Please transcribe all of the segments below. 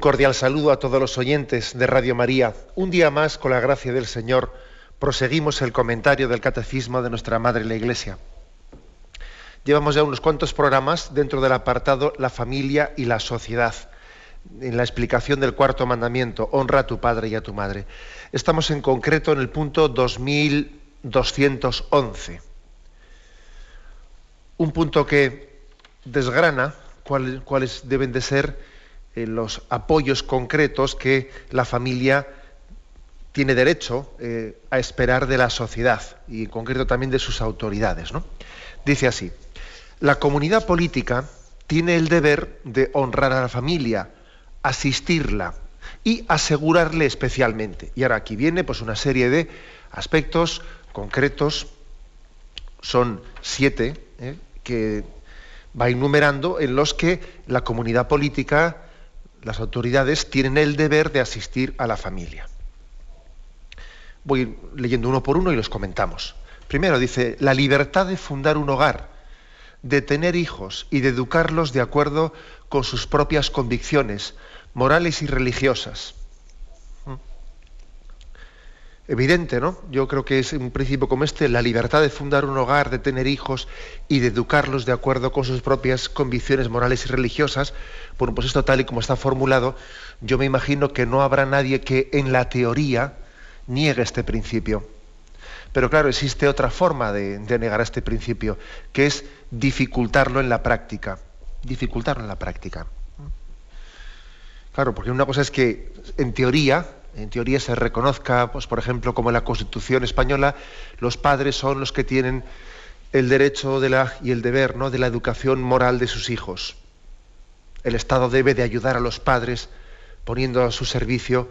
Cordial saludo a todos los oyentes de Radio María. Un día más, con la gracia del Señor, proseguimos el comentario del Catecismo de nuestra Madre la Iglesia. Llevamos ya unos cuantos programas dentro del apartado La familia y la sociedad, en la explicación del cuarto mandamiento, honra a tu padre y a tu madre. Estamos en concreto en el punto 2211. Un punto que desgrana cuáles deben de ser eh, los apoyos concretos que la familia tiene derecho eh, a esperar de la sociedad y en concreto también de sus autoridades. Dice así, la comunidad política tiene el deber de honrar a la familia, asistirla y asegurarle especialmente. Y ahora aquí viene pues, una serie de aspectos concretos, son siete, ¿eh? que va enumerando en los que la comunidad política las autoridades tienen el deber de asistir a la familia. Voy leyendo uno por uno y los comentamos. Primero dice, la libertad de fundar un hogar, de tener hijos y de educarlos de acuerdo con sus propias convicciones morales y religiosas evidente, ¿no? Yo creo que es un principio como este, la libertad de fundar un hogar, de tener hijos y de educarlos de acuerdo con sus propias convicciones morales y religiosas. Bueno, pues esto tal y como está formulado, yo me imagino que no habrá nadie que en la teoría niegue este principio. Pero claro, existe otra forma de, de negar este principio, que es dificultarlo en la práctica. Dificultarlo en la práctica. Claro, porque una cosa es que en teoría en teoría se reconozca, pues, por ejemplo, como en la Constitución española, los padres son los que tienen el derecho y el deber ¿no? de la educación moral de sus hijos. El Estado debe de ayudar a los padres poniendo a su servicio,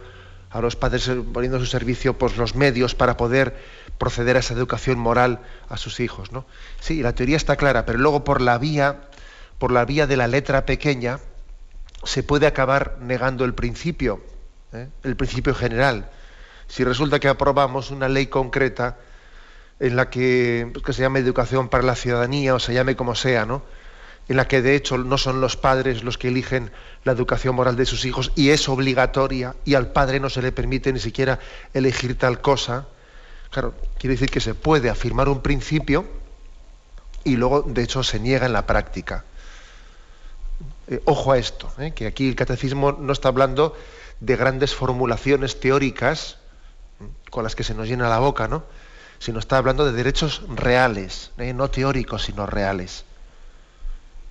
a los padres poniendo a su servicio pues, los medios para poder proceder a esa educación moral a sus hijos. ¿no? Sí, la teoría está clara, pero luego por la vía, por la vía de la letra pequeña, se puede acabar negando el principio ¿eh? el principio general. Si resulta que aprobamos una ley concreta en la que, pues, que se llame educación para la ciudadanía o se llame como sea, ¿no? en la que de hecho no son los padres los que eligen la educación moral de sus hijos y es obligatoria y al padre no se le permite ni siquiera elegir tal cosa, claro, quiere decir que se puede afirmar un principio y luego de hecho se niega en la práctica. Eh, ojo a esto, ¿eh? que aquí el catecismo no está hablando de grandes formulaciones teóricas con las que se nos llena la boca, ¿no? Sino está hablando de derechos reales, ¿eh? no teóricos, sino reales.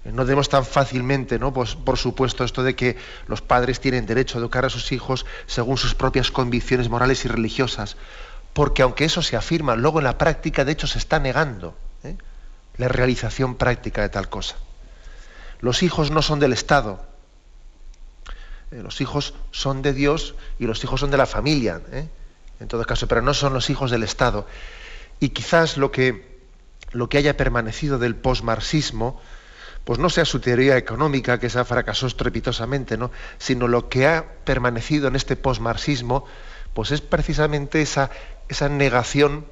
Eh, no demos tan fácilmente. Pues, por supuesto, esto de que los padres tienen derecho a educar a sus hijos según sus propias convicciones morales y religiosas, porque aunque eso se afirma, luego en la práctica, de hecho, se está negando ¿eh? la realización práctica de tal cosa. Los hijos no son del Estado, los hijos son de Dios y los hijos son de la familia, ¿eh? en todo caso, pero no son los hijos del Estado. Y quizás lo que, lo que haya permanecido del posmarxismo, pues no sea su teoría económica, que esa fracasó estrepitosamente, ¿no? sino lo que ha permanecido en este posmarxismo, pues es precisamente esa, esa negación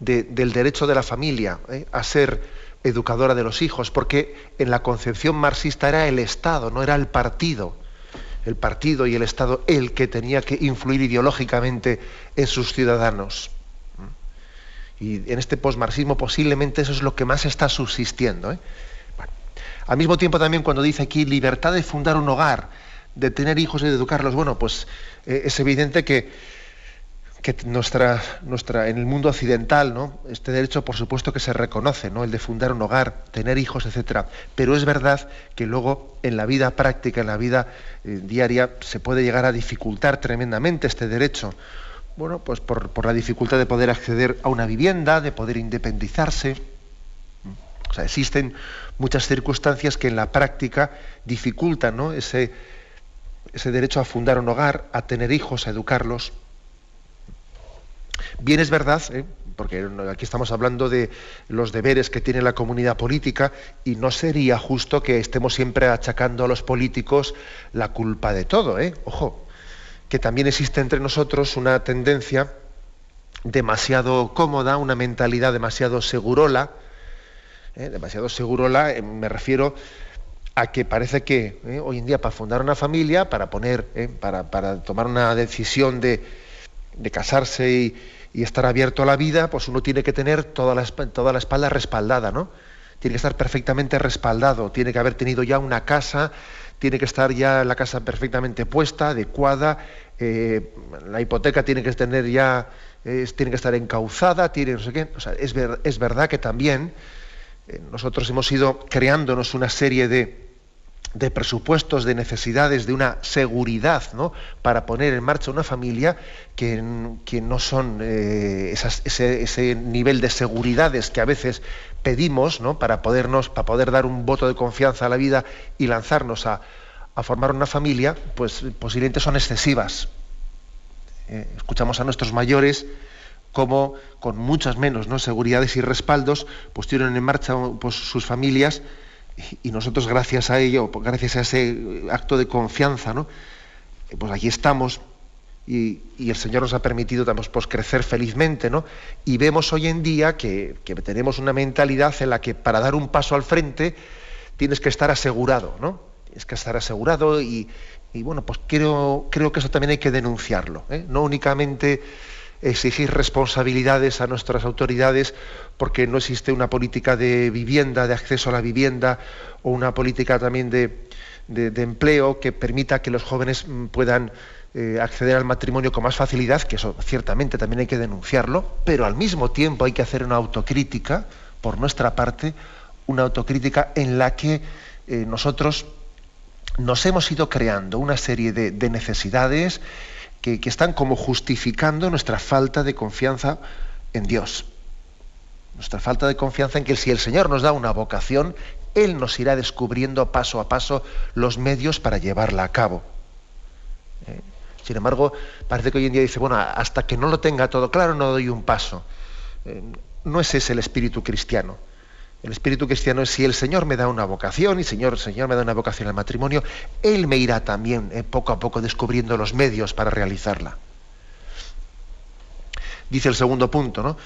del derecho de la familia ¿eh? a ser educadora de los hijos, porque en la concepción marxista era el Estado, no era el partido el partido y el Estado el que tenía que influir ideológicamente en sus ciudadanos. Y en este posmarxismo posiblemente eso es lo que más está subsistiendo. ¿eh? Al mismo tiempo también cuando dice aquí libertad de fundar un hogar, de tener hijos y de educarlos, bueno, pues eh, es evidente que que nuestra, nuestra, en el mundo occidental, ¿no? este derecho por supuesto que se reconoce, ¿no? el de fundar un hogar, tener hijos, etcétera. Pero es verdad que luego en la vida práctica, en la vida eh, diaria, se puede llegar a dificultar tremendamente este derecho. Bueno, pues por, por, la dificultad de poder acceder a una vivienda, de poder independizarse. O sea, existen muchas circunstancias que en la práctica dificultan ese, ese derecho a fundar un hogar, a tener hijos, a educarlos. Bien es verdad, ¿eh? porque aquí estamos hablando de los deberes que tiene la comunidad política y no sería justo que estemos siempre achacando a los políticos la culpa de todo. ¿eh? Ojo, que también existe entre nosotros una tendencia demasiado cómoda, una mentalidad demasiado segurola, ¿eh? demasiado segurola, eh, me refiero a que parece que hoy en día para fundar una familia, para poner, para, para, tomar una decisión de, de casarse y, y estar abierto a la vida, pues uno tiene que tener toda la, espalda respaldada, ¿no? Tiene que estar perfectamente respaldado, tiene que haber tenido ya una casa, tiene que estar ya la casa perfectamente puesta, adecuada, eh, la hipoteca tiene que tener ya, tiene que estar encauzada, tiene no sé qué. O sea, es, es verdad que también eh, nosotros hemos ido creándonos una serie de, de presupuestos, de necesidades, de una seguridad ¿no? para poner en marcha una familia que, no son eh, ese, nivel de seguridades que a veces pedimos ¿no? para, podernos, para poder dar un voto de confianza a la vida y lanzarnos a, formar una familia, pues posiblemente son excesivas. Eh, escuchamos a nuestros mayores como con muchas menos ¿no? seguridades y respaldos pues en marcha pues, sus familias y nosotros gracias a ello, gracias a ese acto de confianza, ¿no? pues aquí estamos y, el Señor nos ha permitido pues, crecer felizmente, ¿no? Y vemos hoy en día que, tenemos una mentalidad en la que para dar un paso al frente tienes que estar asegurado, ¿no? Tienes que estar asegurado y, bueno, pues creo, creo que eso también hay que denunciarlo, ¿eh? no únicamente exigir responsabilidades a nuestras autoridades porque no existe una política de vivienda, de acceso a la vivienda o una política también de, empleo que permita que los jóvenes mm, puedan eh, acceder al matrimonio con más facilidad, que eso ciertamente también hay que denunciarlo, pero al mismo tiempo hay que hacer una autocrítica, por nuestra parte, una autocrítica en la que eh, nosotros nos hemos ido creando una serie de necesidades que, están como justificando nuestra falta de confianza en Dios. Nuestra falta de confianza en que si el Señor nos da una vocación, Él nos irá descubriendo paso a paso los medios para llevarla a cabo. ¿Eh? Sin embargo, parece que hoy en día dice, bueno, hasta que no lo tenga todo claro no doy un paso. Eh, no es ese el espíritu cristiano. El espíritu cristiano es si el Señor me da una vocación y Señor, Señor me da una vocación al matrimonio, Él me irá también eh, poco a poco descubriendo los medios para realizarla. Dice el segundo punto, ¿no?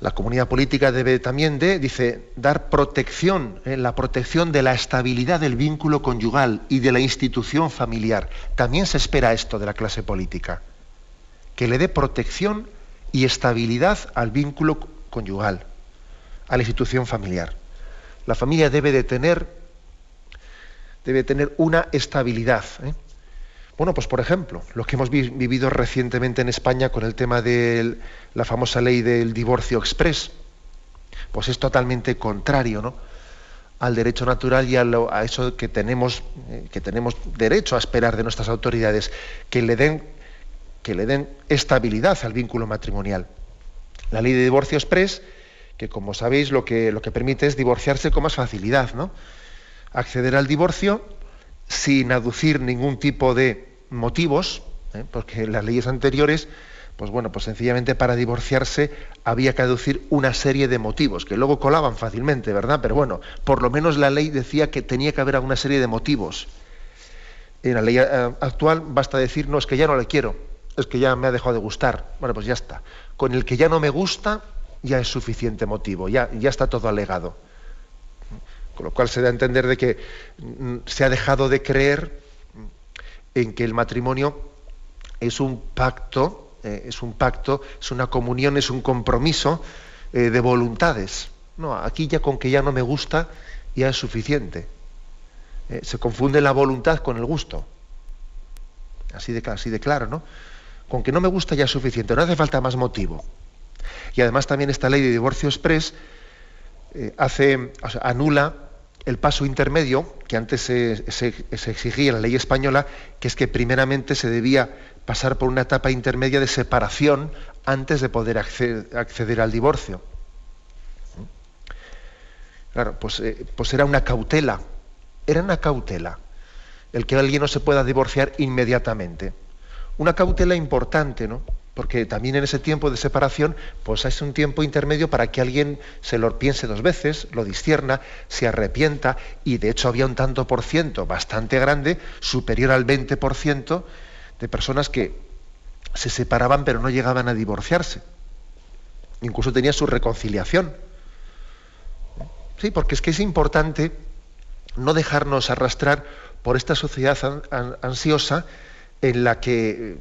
La comunidad política debe también de, dice, dar protección, eh, la protección de la estabilidad del vínculo conyugal y de la institución familiar. También se espera esto de la clase política, que le dé protección y estabilidad al vínculo conyugal a la institución familiar. La familia debe de tener, debe tener una estabilidad. ¿eh? Bueno, pues por ejemplo, lo que hemos vivido recientemente en España con el tema de la famosa ley del divorcio express, pues es totalmente contrario ¿no? al derecho natural y a, a eso que tenemos, eh, que tenemos derecho a esperar de nuestras autoridades, que le den, que le den estabilidad al vínculo matrimonial. La ley de divorcio express que como sabéis lo que, lo que permite es divorciarse con más facilidad, ¿no? Acceder al divorcio sin aducir ningún tipo de motivos, ¿eh? porque en las leyes anteriores, pues bueno, pues sencillamente para divorciarse había que aducir una serie de motivos, que luego colaban fácilmente, ¿verdad? Pero bueno, por lo menos la ley decía que tenía que haber una serie de motivos. En la ley eh, actual basta decir, no, es que ya no le quiero, es que ya me ha dejado de gustar. Bueno, pues ya está. Con el que ya no me gusta, ya es suficiente motivo, ya, ya está todo alegado. Con lo cual se da a entender de que mm, se ha dejado de creer en que el matrimonio es un pacto, eh, es un pacto, es una comunión, es un compromiso eh, de voluntades. No, aquí ya con que ya no me gusta, ya es suficiente. Eh, se confunde la voluntad con el gusto. Así de, así de claro, ¿no? Con que no me gusta ya es suficiente, no hace falta más motivo. Y además también esta ley de divorcio express eh, hace, anula el paso intermedio que antes se, exigía en la ley española, que es que primeramente se debía pasar por una etapa intermedia de separación antes de poder acceder, al divorcio. claro, pues, eh, pues era una cautela, era una cautela el que alguien no se pueda divorciar inmediatamente. Una cautela importante, ¿no? Porque también en ese tiempo de separación, pues es un tiempo intermedio para que alguien se lo piense dos veces, lo discierna, se arrepienta, y de hecho había un tanto por ciento bastante grande, superior al 20%, de personas que se separaban pero no llegaban a divorciarse. Incluso tenía su reconciliación. Sí, porque es que es importante no dejarnos arrastrar por esta sociedad ansiosa en la que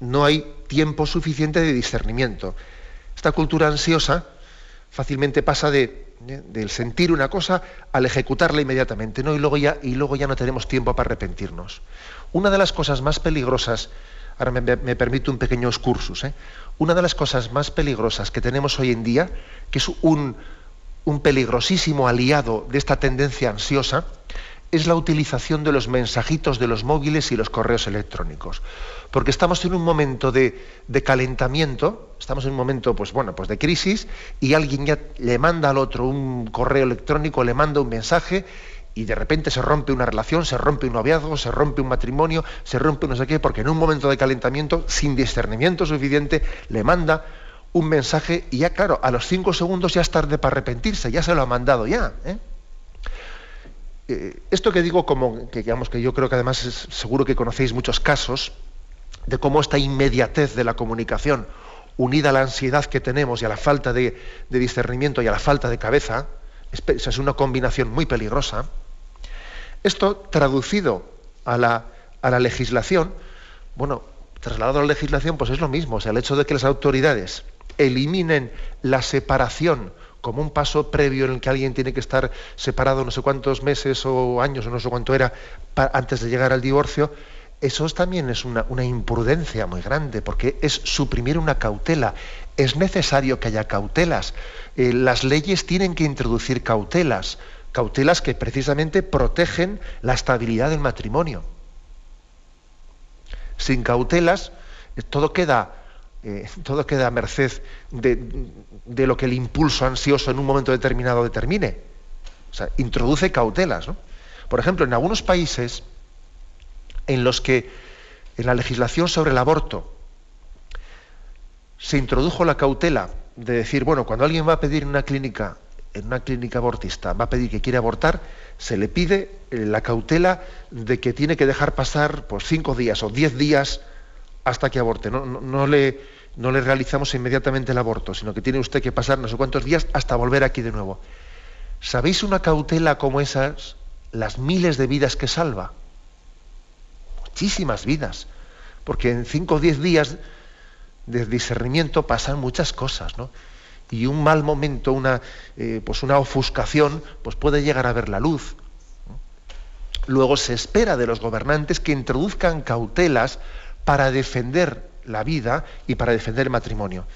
no hay tiempo suficiente de discernimiento. Esta cultura ansiosa fácilmente pasa de, del sentir una cosa al ejecutarla inmediatamente, ¿no? Y luego ya, y luego ya no tenemos tiempo para arrepentirnos. Una de las cosas más peligrosas, ahora me, permito un pequeño excursus, ¿eh? una de las cosas más peligrosas que tenemos hoy en día, que es un, un peligrosísimo aliado de esta tendencia ansiosa, es la utilización de los mensajitos de los móviles y los correos electrónicos. Porque estamos en un momento de, calentamiento, estamos en un momento pues, bueno, pues de crisis, y alguien ya le manda al otro un correo electrónico, le manda un mensaje, y de repente se rompe una relación, se rompe un noviazgo, se rompe un matrimonio, se rompe no sé qué, porque en un momento de calentamiento, sin discernimiento suficiente, le manda un mensaje y ya, claro, a los cinco segundos ya es tarde para arrepentirse, ya se lo ha mandado ya. ¿eh? Eh, esto que digo, como que digamos que yo creo que además es, seguro que conocéis muchos casos de cómo esta inmediatez de la comunicación, unida a la ansiedad que tenemos y a la falta de, discernimiento y a la falta de cabeza, es, una combinación muy peligrosa. Esto traducido a la, a la legislación, bueno, trasladado a la legislación, pues es lo mismo. O sea, el hecho de que las autoridades eliminen la separación como un paso previo en el que alguien tiene que estar separado no sé cuántos meses o años o no sé cuánto era antes de llegar al divorcio, eso también es una, imprudencia muy grande, porque es suprimir una cautela. Es necesario que haya cautelas. Eh, las leyes tienen que introducir cautelas, cautelas que precisamente protegen la estabilidad del matrimonio. Sin cautelas, eh, todo queda eh, todo queda a merced de, lo que el impulso ansioso en un momento determinado determine. O sea, introduce cautelas. Por ejemplo, en algunos países en los que en la legislación sobre el aborto se introdujo la cautela de decir, bueno, cuando alguien va a pedir en una clínica, en una clínica abortista, va a pedir que quiere abortar, se le pide eh, la cautela de que tiene que dejar pasar pues, cinco días o diez días hasta que aborte. No, le, realizamos inmediatamente el aborto, sino que tiene usted que pasar no sé cuántos días hasta volver aquí de nuevo. ¿Sabéis una cautela como esas, las miles de vidas que salva? Muchísimas vidas. Porque en cinco o diez días de discernimiento pasan muchas cosas, ¿no? Y un mal momento, una, eh, pues una ofuscación, pues puede llegar a ver la luz. Luego se espera de los gobernantes que introduzcan cautelas para defender la vida y para defender el matrimonio.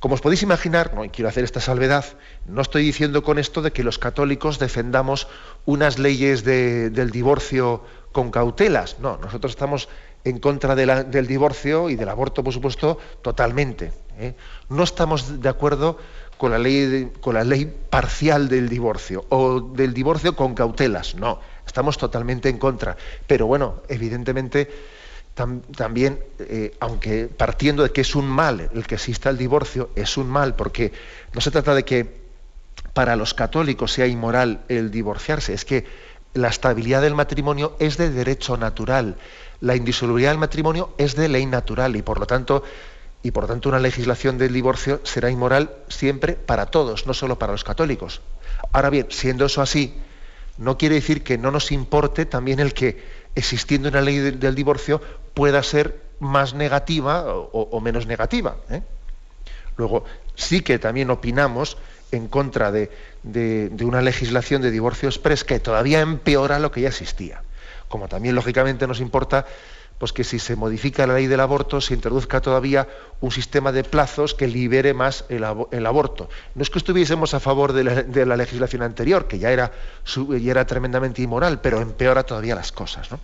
Como os podéis imaginar, no quiero hacer esta salvedad, no estoy diciendo con esto de que los católicos defendamos unas leyes del divorcio con cautelas. No, nosotros estamos en contra del divorcio y del aborto, por supuesto, totalmente. ¿eh? No estamos de acuerdo con la, ley con la ley parcial del divorcio o del divorcio con cautelas. No, estamos totalmente en contra. Pero bueno, evidentemente también, eh, aunque partiendo de que es un mal el que exista el divorcio, es un mal porque no se trata de que para los católicos sea inmoral el divorciarse, es que la estabilidad del matrimonio es de derecho natural, la indisolubilidad del matrimonio es de ley natural y por lo tanto y por lo tanto una legislación del divorcio será inmoral siempre para todos, no solo para los católicos. Ahora bien, siendo eso así, no quiere decir que no nos importe también el que existiendo una ley del divorcio pueda ser más negativa o, menos negativa. ¿eh? Luego, sí que también opinamos en contra de, una legislación de divorcio express que todavía empeora lo que ya existía. Como también, lógicamente, nos importa pues que si se modifica la ley del aborto, se introduzca todavía un sistema de plazos que libere más el, aborto. No es que estuviésemos a favor de la, legislación anterior, que ya era, era tremendamente inmoral, pero empeora todavía las cosas. ¿no?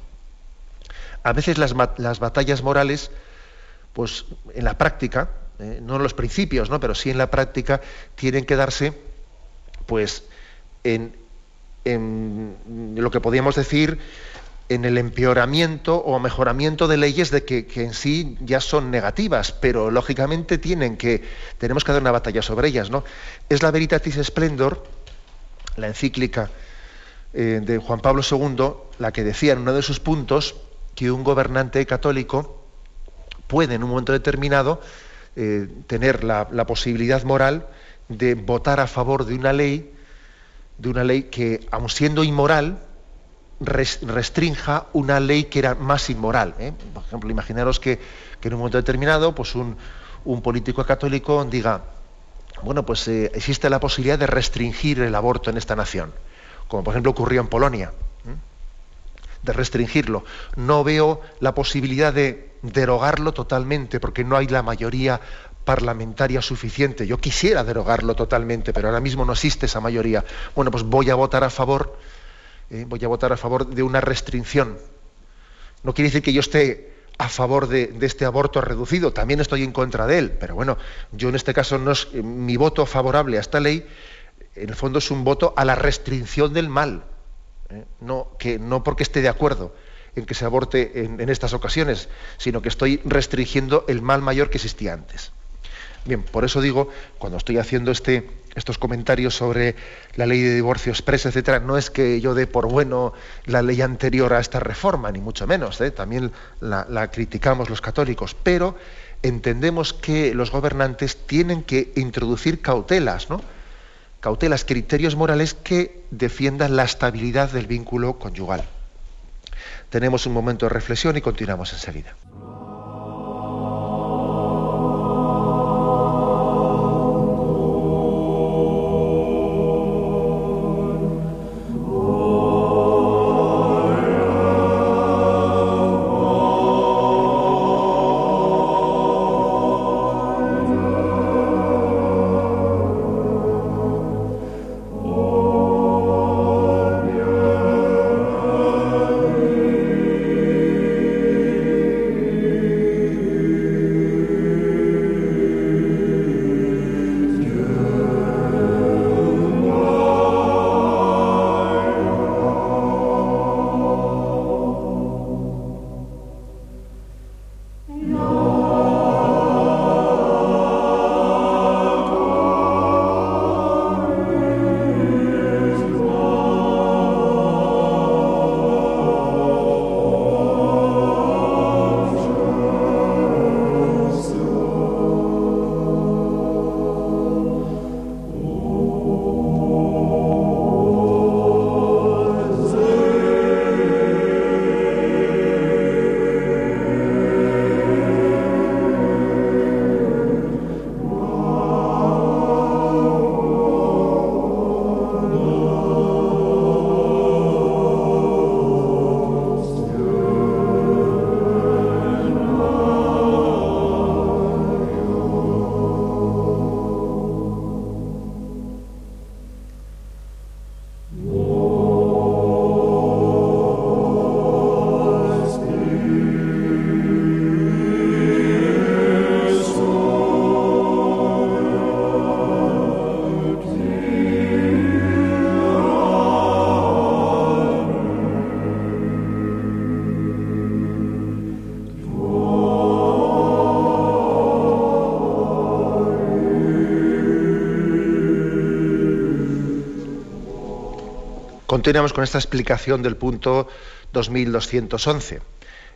a veces las, batallas morales, pues en la práctica, eh, no en los principios, ¿no? pero sí en la práctica, tienen que darse, pues, en, lo que podríamos decir en el empeoramiento o mejoramiento de leyes de que, en sí ya son negativas, pero lógicamente tienen que, tenemos que dar una batalla sobre ellas, ¿no? Es la Veritatis Splendor, la encíclica eh, de Juan Pablo II, la que decía en uno de sus puntos que un gobernante católico puede en un momento determinado eh, tener la, posibilidad moral de votar a favor de una ley, de una ley que, aun siendo inmoral, restrinja una ley que era más inmoral. ¿eh? Por ejemplo, imaginaros que, en un momento determinado, pues un, político católico diga, bueno, pues eh, existe la posibilidad de restringir el aborto en esta nación, como por ejemplo ocurrió en Polonia de restringirlo. No veo la posibilidad de derogarlo totalmente porque no hay la mayoría parlamentaria suficiente. Yo quisiera derogarlo totalmente, pero ahora mismo no existe esa mayoría. Bueno, pues voy a votar a favor, eh, voy a votar a favor de una restricción. No quiere decir que yo esté a favor de, este aborto reducido, también estoy en contra de él, pero bueno, yo en este caso no es mi voto favorable a esta ley, en el fondo es un voto a la restricción del mal. ¿eh? No, que, no porque esté de acuerdo en que se aborte en, estas ocasiones, sino que estoy restringiendo el mal mayor que existía antes. Bien, por eso digo, cuando estoy haciendo este, estos comentarios sobre la ley de divorcio expresa, etcétera, no es que yo dé por bueno la ley anterior a esta reforma, ni mucho menos, ¿eh? también la, la criticamos los católicos, pero entendemos que los gobernantes tienen que introducir cautelas, ¿no? cautelas, criterios morales que defiendan la estabilidad del vínculo conyugal. Tenemos un momento de reflexión y continuamos enseguida. Continuamos con esta explicación del punto 2211.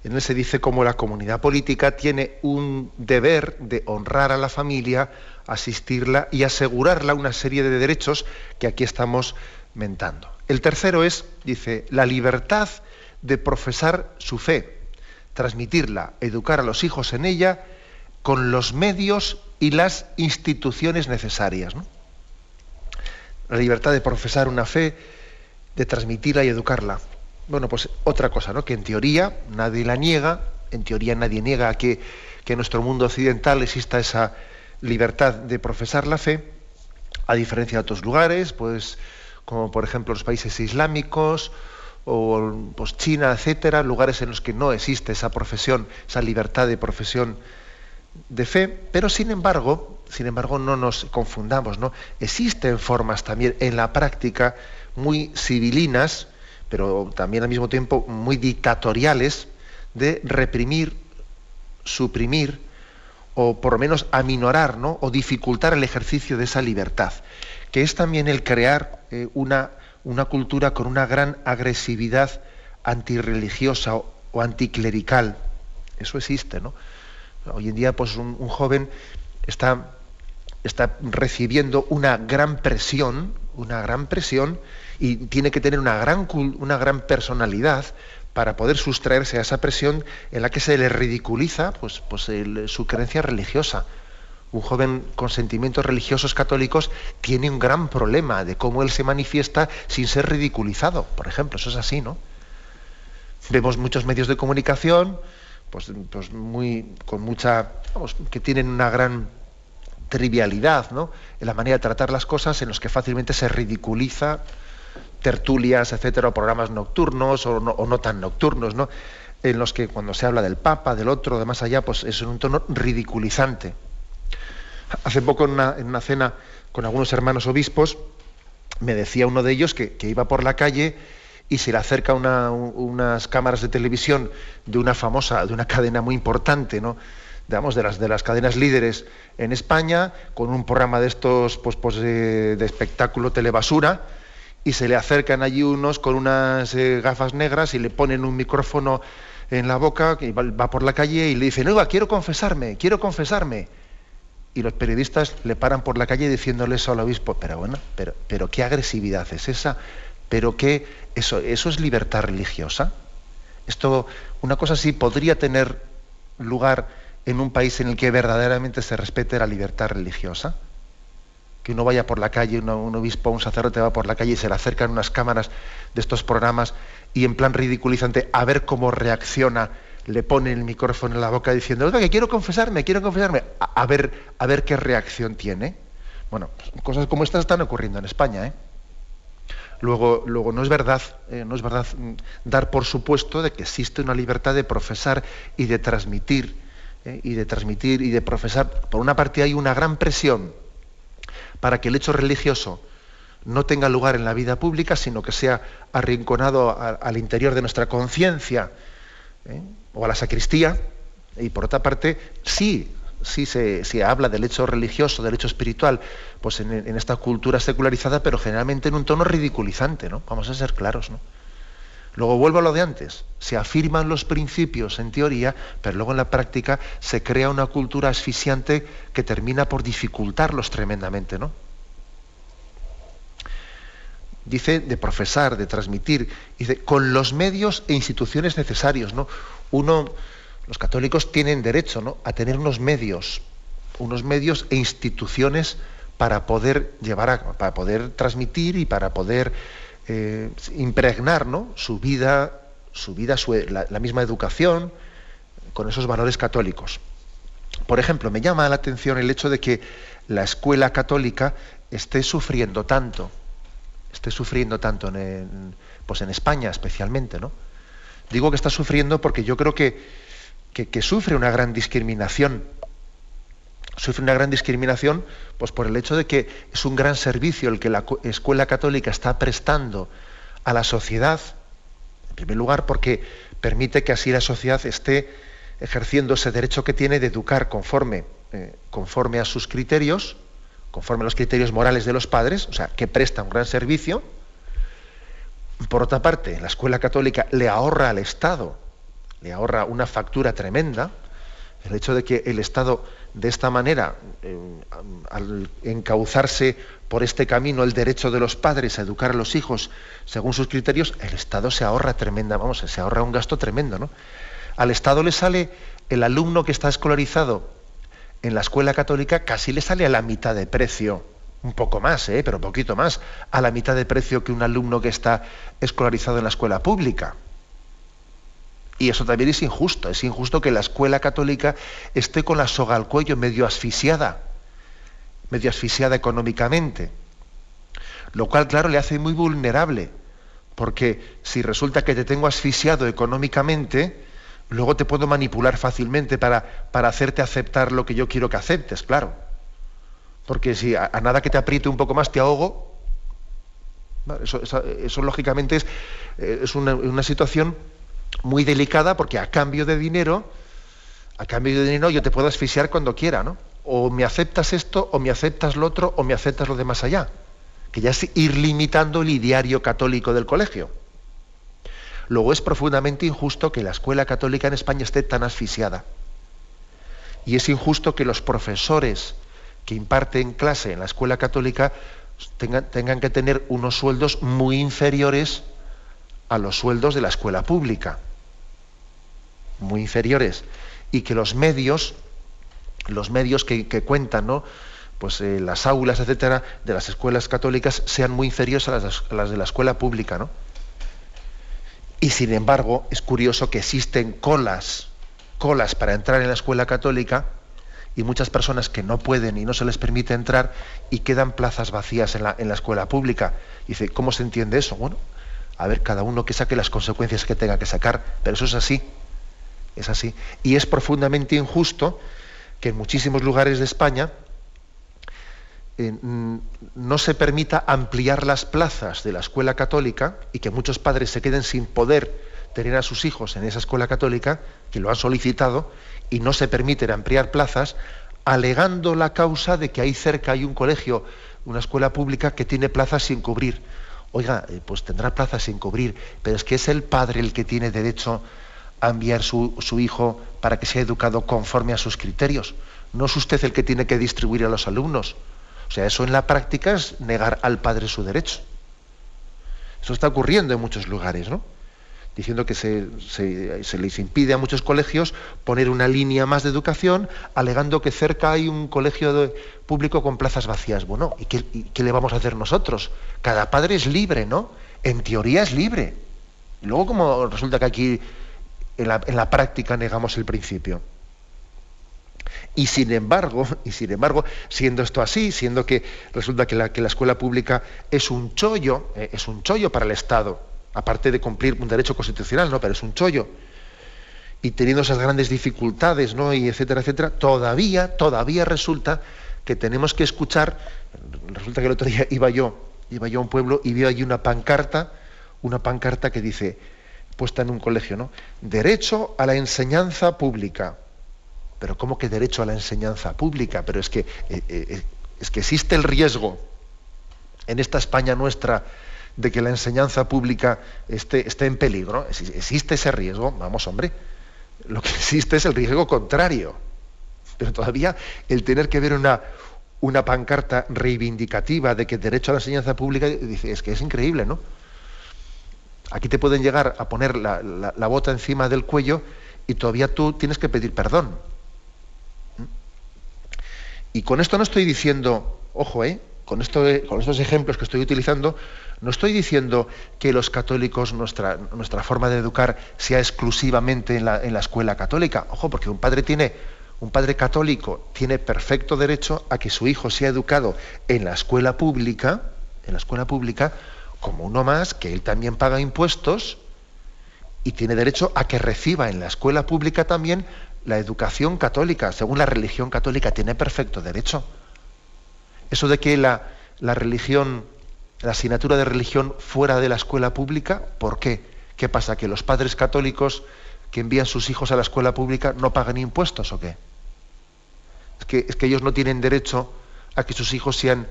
En él se dice cómo la comunidad política tiene un deber de honrar a la familia, asistirla y asegurarla una serie de derechos que aquí estamos mentando. El tercero es, dice, la libertad de profesar su fe, transmitirla, educar a los hijos en ella con los medios y las instituciones necesarias. La libertad de profesar una fe de transmitirla y educarla. Bueno, pues otra cosa, ¿no? Que en teoría nadie la niega, en teoría nadie niega que, que en nuestro mundo occidental exista esa libertad de profesar la fe, a diferencia de otros lugares, pues como por ejemplo los países islámicos o pues, China, etcétera, lugares en los que no existe esa profesión, esa libertad de profesión de fe, pero sin embargo, sin embargo no nos confundamos, ¿no? Existen formas también en la práctica muy civilinas, pero también al mismo tiempo muy dictatoriales, de reprimir, suprimir o por lo menos aminorar ¿no? o dificultar el ejercicio de esa libertad, que es también el crear eh, una, una, cultura con una gran agresividad antirreligiosa o, anticlerical. Eso existe, ¿no? Hoy en día, pues un, un joven está, está recibiendo una gran presión, una gran presión, y tiene que tener una gran, una gran personalidad para poder sustraerse a esa presión en la que se le ridiculiza pues, pues su creencia religiosa. Un joven con sentimientos religiosos católicos tiene un gran problema de cómo él se manifiesta sin ser ridiculizado, por ejemplo, eso es así, ¿no? Vemos muchos medios de comunicación, pues, pues muy, con mucha, que tienen una gran trivialidad, ¿no? En la manera de tratar las cosas, en los que fácilmente se ridiculiza tertulias, etcétera, o programas nocturnos o no, tan nocturnos, ¿no? en los que cuando se habla del Papa, del otro, de más allá, pues es un tono ridiculizante. Hace poco en una, cena con algunos hermanos obispos, me decía uno de ellos que, iba por la calle y se le acerca unas cámaras de televisión de una famosa, de una cadena muy importante, ¿no? Digamos, de las, de las cadenas líderes en España, con un programa de estos pues, pues de, de espectáculo telebasura, y se le acercan allí unos con unas eh, gafas negras y le ponen un micrófono en la boca, y va, por la calle y le dicen, oiga, quiero confesarme, quiero confesarme. Y los periodistas le paran por la calle diciéndole eso al obispo, pero bueno, pero, pero qué agresividad es esa, pero qué, eso, eso es libertad religiosa. Esto, una cosa así podría tener lugar en un país en el que verdaderamente se respete la libertad religiosa que uno vaya por la calle, un obispo, un sacerdote va por la calle y se le acercan unas cámaras de estos programas y en plan ridiculizante a ver cómo reacciona, le pone el micrófono en la boca diciendo, oiga, que quiero confesarme, quiero confesarme, a, ver, a ver qué reacción tiene. Bueno, cosas como estas están ocurriendo en España. ¿eh? Luego, luego no es verdad, eh, no es verdad mm, dar por supuesto de que existe una libertad de profesar y de transmitir, ¿eh? y de transmitir y de profesar. Por una parte hay una gran presión para que el hecho religioso no tenga lugar en la vida pública, sino que sea arrinconado al interior de nuestra conciencia ¿eh? o a la sacristía. Y por otra parte, sí, sí se, habla del hecho religioso, del hecho espiritual, pues en, en, esta cultura secularizada, pero generalmente en un tono ridiculizante, ¿no? Vamos a ser claros, ¿no? Luego vuelvo a lo de antes, se afirman los principios en teoría, pero luego en la práctica se crea una cultura asfixiante que termina por dificultarlos tremendamente, ¿no? Dice de profesar, de transmitir, dice con los medios e instituciones necesarios, ¿no? Uno, los católicos tienen derecho ¿no? a tener unos medios, unos medios e instituciones para poder llevar a, para poder transmitir y para poder eh, impregnar su vida, su vida la, misma educación, con esos valores católicos. Por ejemplo, me llama la atención el hecho de que la escuela católica esté sufriendo tanto, esté sufriendo tanto en, pues en España especialmente, ¿no? Digo que está sufriendo porque yo creo que, que sufre una gran discriminación sufre una gran discriminación pues por el hecho de que es un gran servicio el que la escuela católica está prestando a la sociedad, en primer lugar porque permite que así la sociedad esté ejerciendo ese derecho que tiene de educar conforme, eh, conforme a sus criterios, conforme a los criterios morales de los padres, o sea, que presta un gran servicio. Por otra parte, la escuela católica le ahorra al Estado, le ahorra una factura tremenda, el hecho de que el Estado de esta manera, eh, al encauzarse por este camino el derecho de los padres a educar a los hijos según sus criterios, el Estado se ahorra tremenda, vamos, se ahorra un gasto tremendo, ¿no? Al Estado le sale el alumno que está escolarizado en la escuela católica casi le sale a la mitad de precio, un poco más, ¿eh? pero poquito más, a la mitad de precio que un alumno que está escolarizado en la escuela pública. Y eso también es injusto. Es injusto que la escuela católica esté con la soga al cuello, medio asfixiada, medio asfixiada económicamente. Lo cual, claro, le hace muy vulnerable. Porque si resulta que te tengo asfixiado económicamente, luego te puedo manipular fácilmente para, para hacerte aceptar lo que yo quiero que aceptes, claro. Porque si a, nada que te apriete un poco más te ahogo, Eso, lógicamente es, eh, es una, situación muy delicada porque a cambio de dinero, a cambio de dinero yo te puedo asfixiar cuando quiera, ¿no? O me aceptas esto, o me aceptas lo otro, o me aceptas lo de más allá. Que ya es ir limitando el ideario católico del colegio. Luego es profundamente injusto que la escuela católica en España esté tan asfixiada. Y es injusto que los profesores que imparten clase en la escuela católica tengan, que tener unos sueldos muy inferiores a los sueldos de la escuela pública. Muy inferiores. Y que los medios, los medios que, cuentan, ¿no? pues eh, las aulas, etcétera, de las escuelas católicas sean muy inferiores a las, de la escuela pública, ¿no? Y sin embargo, es curioso que existen colas, colas para entrar en la escuela católica y muchas personas que no pueden y no se les permite entrar y quedan plazas vacías en la, en la escuela pública. Y dice, ¿cómo se entiende eso? Bueno, a ver, cada uno que saque las consecuencias que tenga que sacar, pero eso es así, es así. Y es profundamente injusto que en muchísimos lugares de España eh, no se permita ampliar las plazas de la escuela católica y que muchos padres se queden sin poder tener a sus hijos en esa escuela católica, que lo han solicitado, y no se permiten ampliar plazas, alegando la causa de que ahí cerca hay un colegio, una escuela pública que tiene plazas sin cubrir. Oiga, eh, pues tendrá plazas sin cubrir, pero es que es el padre el que tiene derecho a enviar su, su hijo para que sea educado conforme a sus criterios. No es usted el que tiene que distribuir a los alumnos. O sea, eso en la práctica es negar al padre su derecho. Eso está ocurriendo en muchos lugares, ¿no? Diciendo que se, les impide a muchos colegios poner una línea más de educación, alegando que cerca hay un colegio público con plazas vacías. Bueno, ¿y qué, qué, le vamos a hacer nosotros? Cada padre es libre, ¿no? En teoría es libre. Y luego, como resulta que aquí en la, práctica negamos el principio. Y sin embargo, y sin embargo, siendo esto así, siendo que resulta que la, que la escuela pública es un chollo, eh, es un chollo para el Estado, aparte de cumplir un derecho constitucional, ¿no? Pero es un chollo. Y teniendo esas grandes dificultades, ¿no? Y etcétera, etcétera, todavía, todavía resulta que tenemos que escuchar. Resulta que el otro día iba yo, iba yo a un pueblo y vi allí una pancarta, una pancarta que dice, puesta en un colegio, ¿no? Derecho a la enseñanza pública pero ¿cómo que derecho a la enseñanza pública? Pero es que, eh, eh, es que existe el riesgo en esta España nuestra de que la enseñanza pública esté, esté en peligro. ¿Existe ese riesgo? Vamos, hombre. Lo que existe es el riesgo contrario. Pero todavía el tener que ver una, una pancarta reivindicativa de que derecho a la enseñanza pública, es que es increíble, ¿no? Aquí te pueden llegar a poner la, bota encima del cuello y todavía tú tienes que pedir perdón. Y con esto no estoy diciendo, ojo, ¿eh? con, esto, con estos ejemplos que estoy utilizando, no estoy diciendo que los católicos, nuestra, nuestra forma de educar sea exclusivamente en la, en la escuela católica. Ojo, porque un padre tiene, un padre católico tiene perfecto derecho a que su hijo sea educado en la escuela pública, en la escuela pública, como uno más, que él también paga impuestos y tiene derecho a que reciba en la escuela pública también la educación católica, según la religión católica, tiene perfecto derecho. Eso de que la, religión, la asignatura de religión fuera de la escuela pública, ¿por qué? ¿Qué pasa? ¿Que los padres católicos que envían sus hijos a la escuela pública no pagan impuestos o qué? Es que, es que ellos no tienen derecho a que sus hijos sean,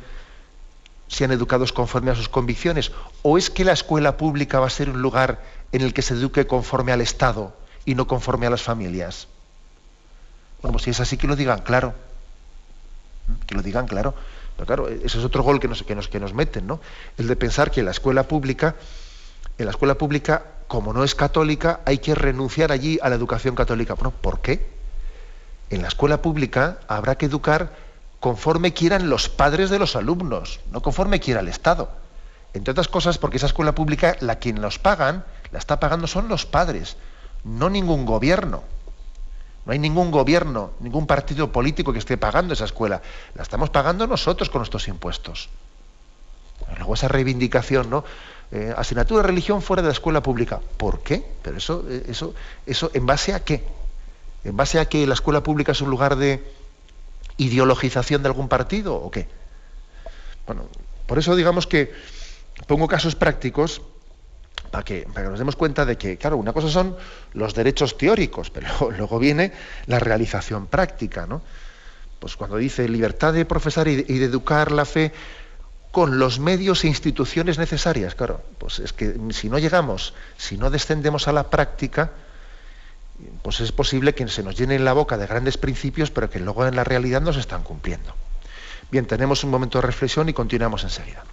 sean educados conforme a sus convicciones. ¿O es que la escuela pública va a ser un lugar en el que se eduque conforme al Estado y no conforme a las familias? Bueno, pues si es así, que lo digan claro. ¿Mm? Que lo digan claro. Pero claro, ese es otro gol que nos, que nos, que nos meten, ¿no? El de pensar que la escuela pública, en la escuela pública, como no es católica, hay que renunciar allí a la educación católica. Bueno, ¿por qué? En la escuela pública habrá que educar conforme quieran los padres de los alumnos, no conforme quiera el Estado. Entre otras cosas, porque esa escuela pública, la quien los pagan, la está pagando son los padres, no ningún gobierno. No hay ningún gobierno, ningún partido político que esté pagando esa escuela. La estamos pagando nosotros con nuestros impuestos. Luego esa reivindicación, ¿no? Eh, asignatura de religión fuera de la escuela pública. ¿Por qué? Pero eso, eh, eso, eso, ¿en base a qué? ¿En base a que la escuela pública es un lugar de ideologización de algún partido o qué? Bueno, por eso digamos que pongo casos prácticos para que, nos demos cuenta de que, claro, una cosa son los derechos teóricos, pero luego viene la realización práctica, ¿no? Pues cuando dice libertad de profesar y de, educar la fe con los medios e instituciones necesarias, claro, pues es que si no llegamos, si no descendemos a la práctica, pues es posible que se nos llene la boca de grandes principios, pero que luego en la realidad no se están cumpliendo. Bien, tenemos un momento de reflexión y continuamos enseguida.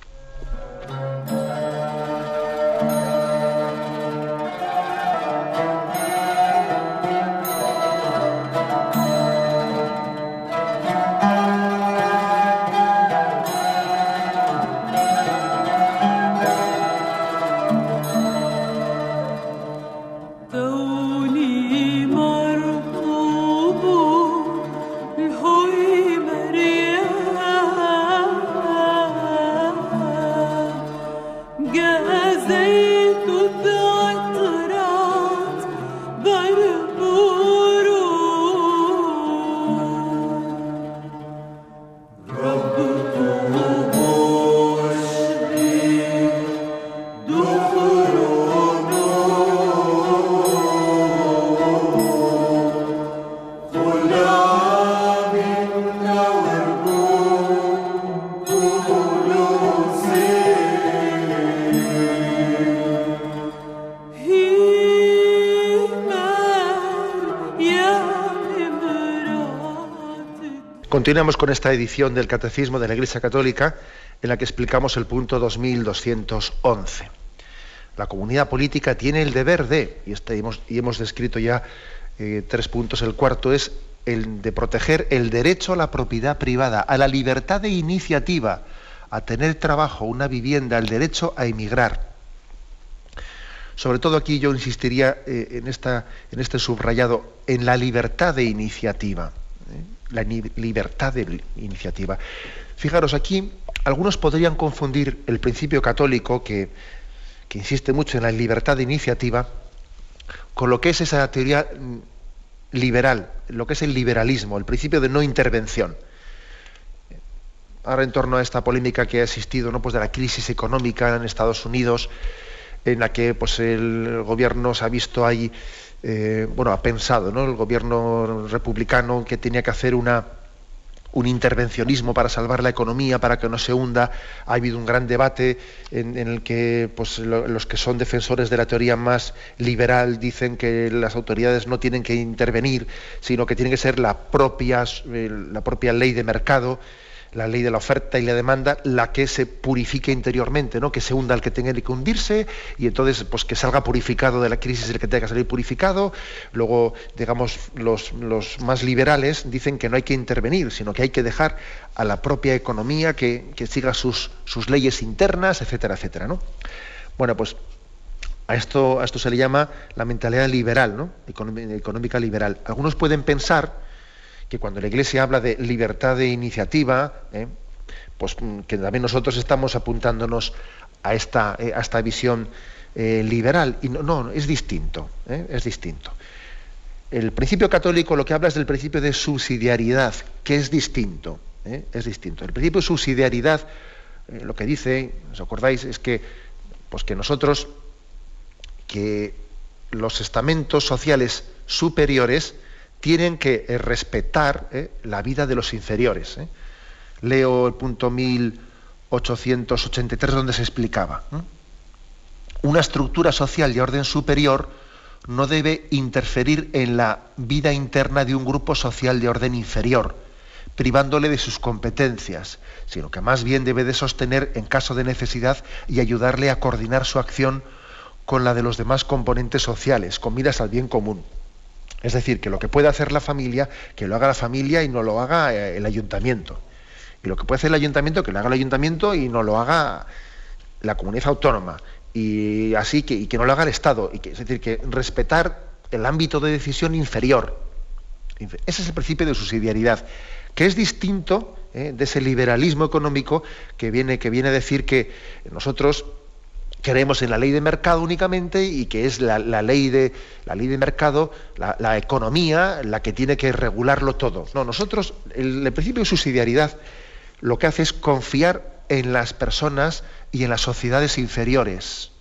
Continuamos con esta edición del Catecismo de la Iglesia Católica en la que explicamos el punto 2211. La comunidad política tiene el deber de, y, este hemos, descrito ya eh, tres puntos, el cuarto es el de proteger el derecho a la propiedad privada, a la libertad de iniciativa, a tener trabajo, una vivienda, el derecho a emigrar. Sobre todo aquí yo insistiría eh, en este subrayado, en la libertad de iniciativa. ¿eh? La libertad de iniciativa. Fijaros, aquí algunos podrían confundir el principio católico, que, insiste mucho en la libertad de iniciativa, con lo que es esa teoría mm, liberal, lo que es el liberalismo, el principio de no intervención. Ahora en torno a esta polémica que ha existido, ¿no? pues de la crisis económica en Estados Unidos, en la que pues, el gobierno se ha visto ahí eh, bueno, ha pensado ¿no? el gobierno republicano que tenía que hacer una, un intervencionismo para salvar la economía, para que no se hunda. Ha habido un gran debate en, el que pues, los que son defensores de la teoría más liberal dicen que las autoridades no tienen que intervenir, sino que tiene que ser la propia, eh, la propia ley de mercado la ley de la oferta y la demanda, la que se purifique interiormente, ¿no? que se hunda el que tenga que hundirse y entonces pues que salga purificado de la crisis el que tenga que salir purificado. Luego, digamos, los, más liberales dicen que no hay que intervenir, sino que hay que dejar a la propia economía que, siga sus, sus, leyes internas, etcétera, etcétera. ¿no? Bueno, pues a esto, a esto se le llama la mentalidad liberal, ¿no? económica liberal. Algunos pueden pensar que cuando la Iglesia habla de libertad de iniciativa, ¿eh? pues mm, que también nosotros estamos apuntándonos a esta, eh, a esta visión eh, liberal. Y no, no, es distinto, es distinto. El principio católico lo que habla es del principio de subsidiariedad, que es distinto. Es distinto. El principio de subsidiariedad, lo que dice, ¿os acordáis? Es que, pues que nosotros, que los estamentos sociales superiores, tienen que eh, respetar eh, la vida de los inferiores. Eh. Leo el punto 1883 donde se explicaba. Una estructura social de orden superior no debe interferir en la vida interna de un grupo social de orden inferior, privándole de sus competencias, sino que más bien debe de sostener en caso de necesidad y ayudarle a coordinar su acción con la de los demás componentes sociales, con miras al bien común. Es decir, que lo que puede hacer la familia, que lo haga la familia y no lo haga eh, el ayuntamiento. Y lo que puede hacer el ayuntamiento, que lo haga el ayuntamiento y no lo haga la comunidad autónoma. Y así que, y que no lo haga el Estado. Y que, es decir, que respetar el ámbito de decisión inferior. Ese es el principio de subsidiariedad, que es distinto eh, de ese liberalismo económico que viene, que viene a decir que nosotros creemos en la ley de mercado únicamente y que es la, ley, de, la ley de mercado, la, economía, la que tiene que regularlo todo. No, nosotros, el, principio de subsidiariedad lo que hace es confiar en las personas, y en las sociedades inferiores.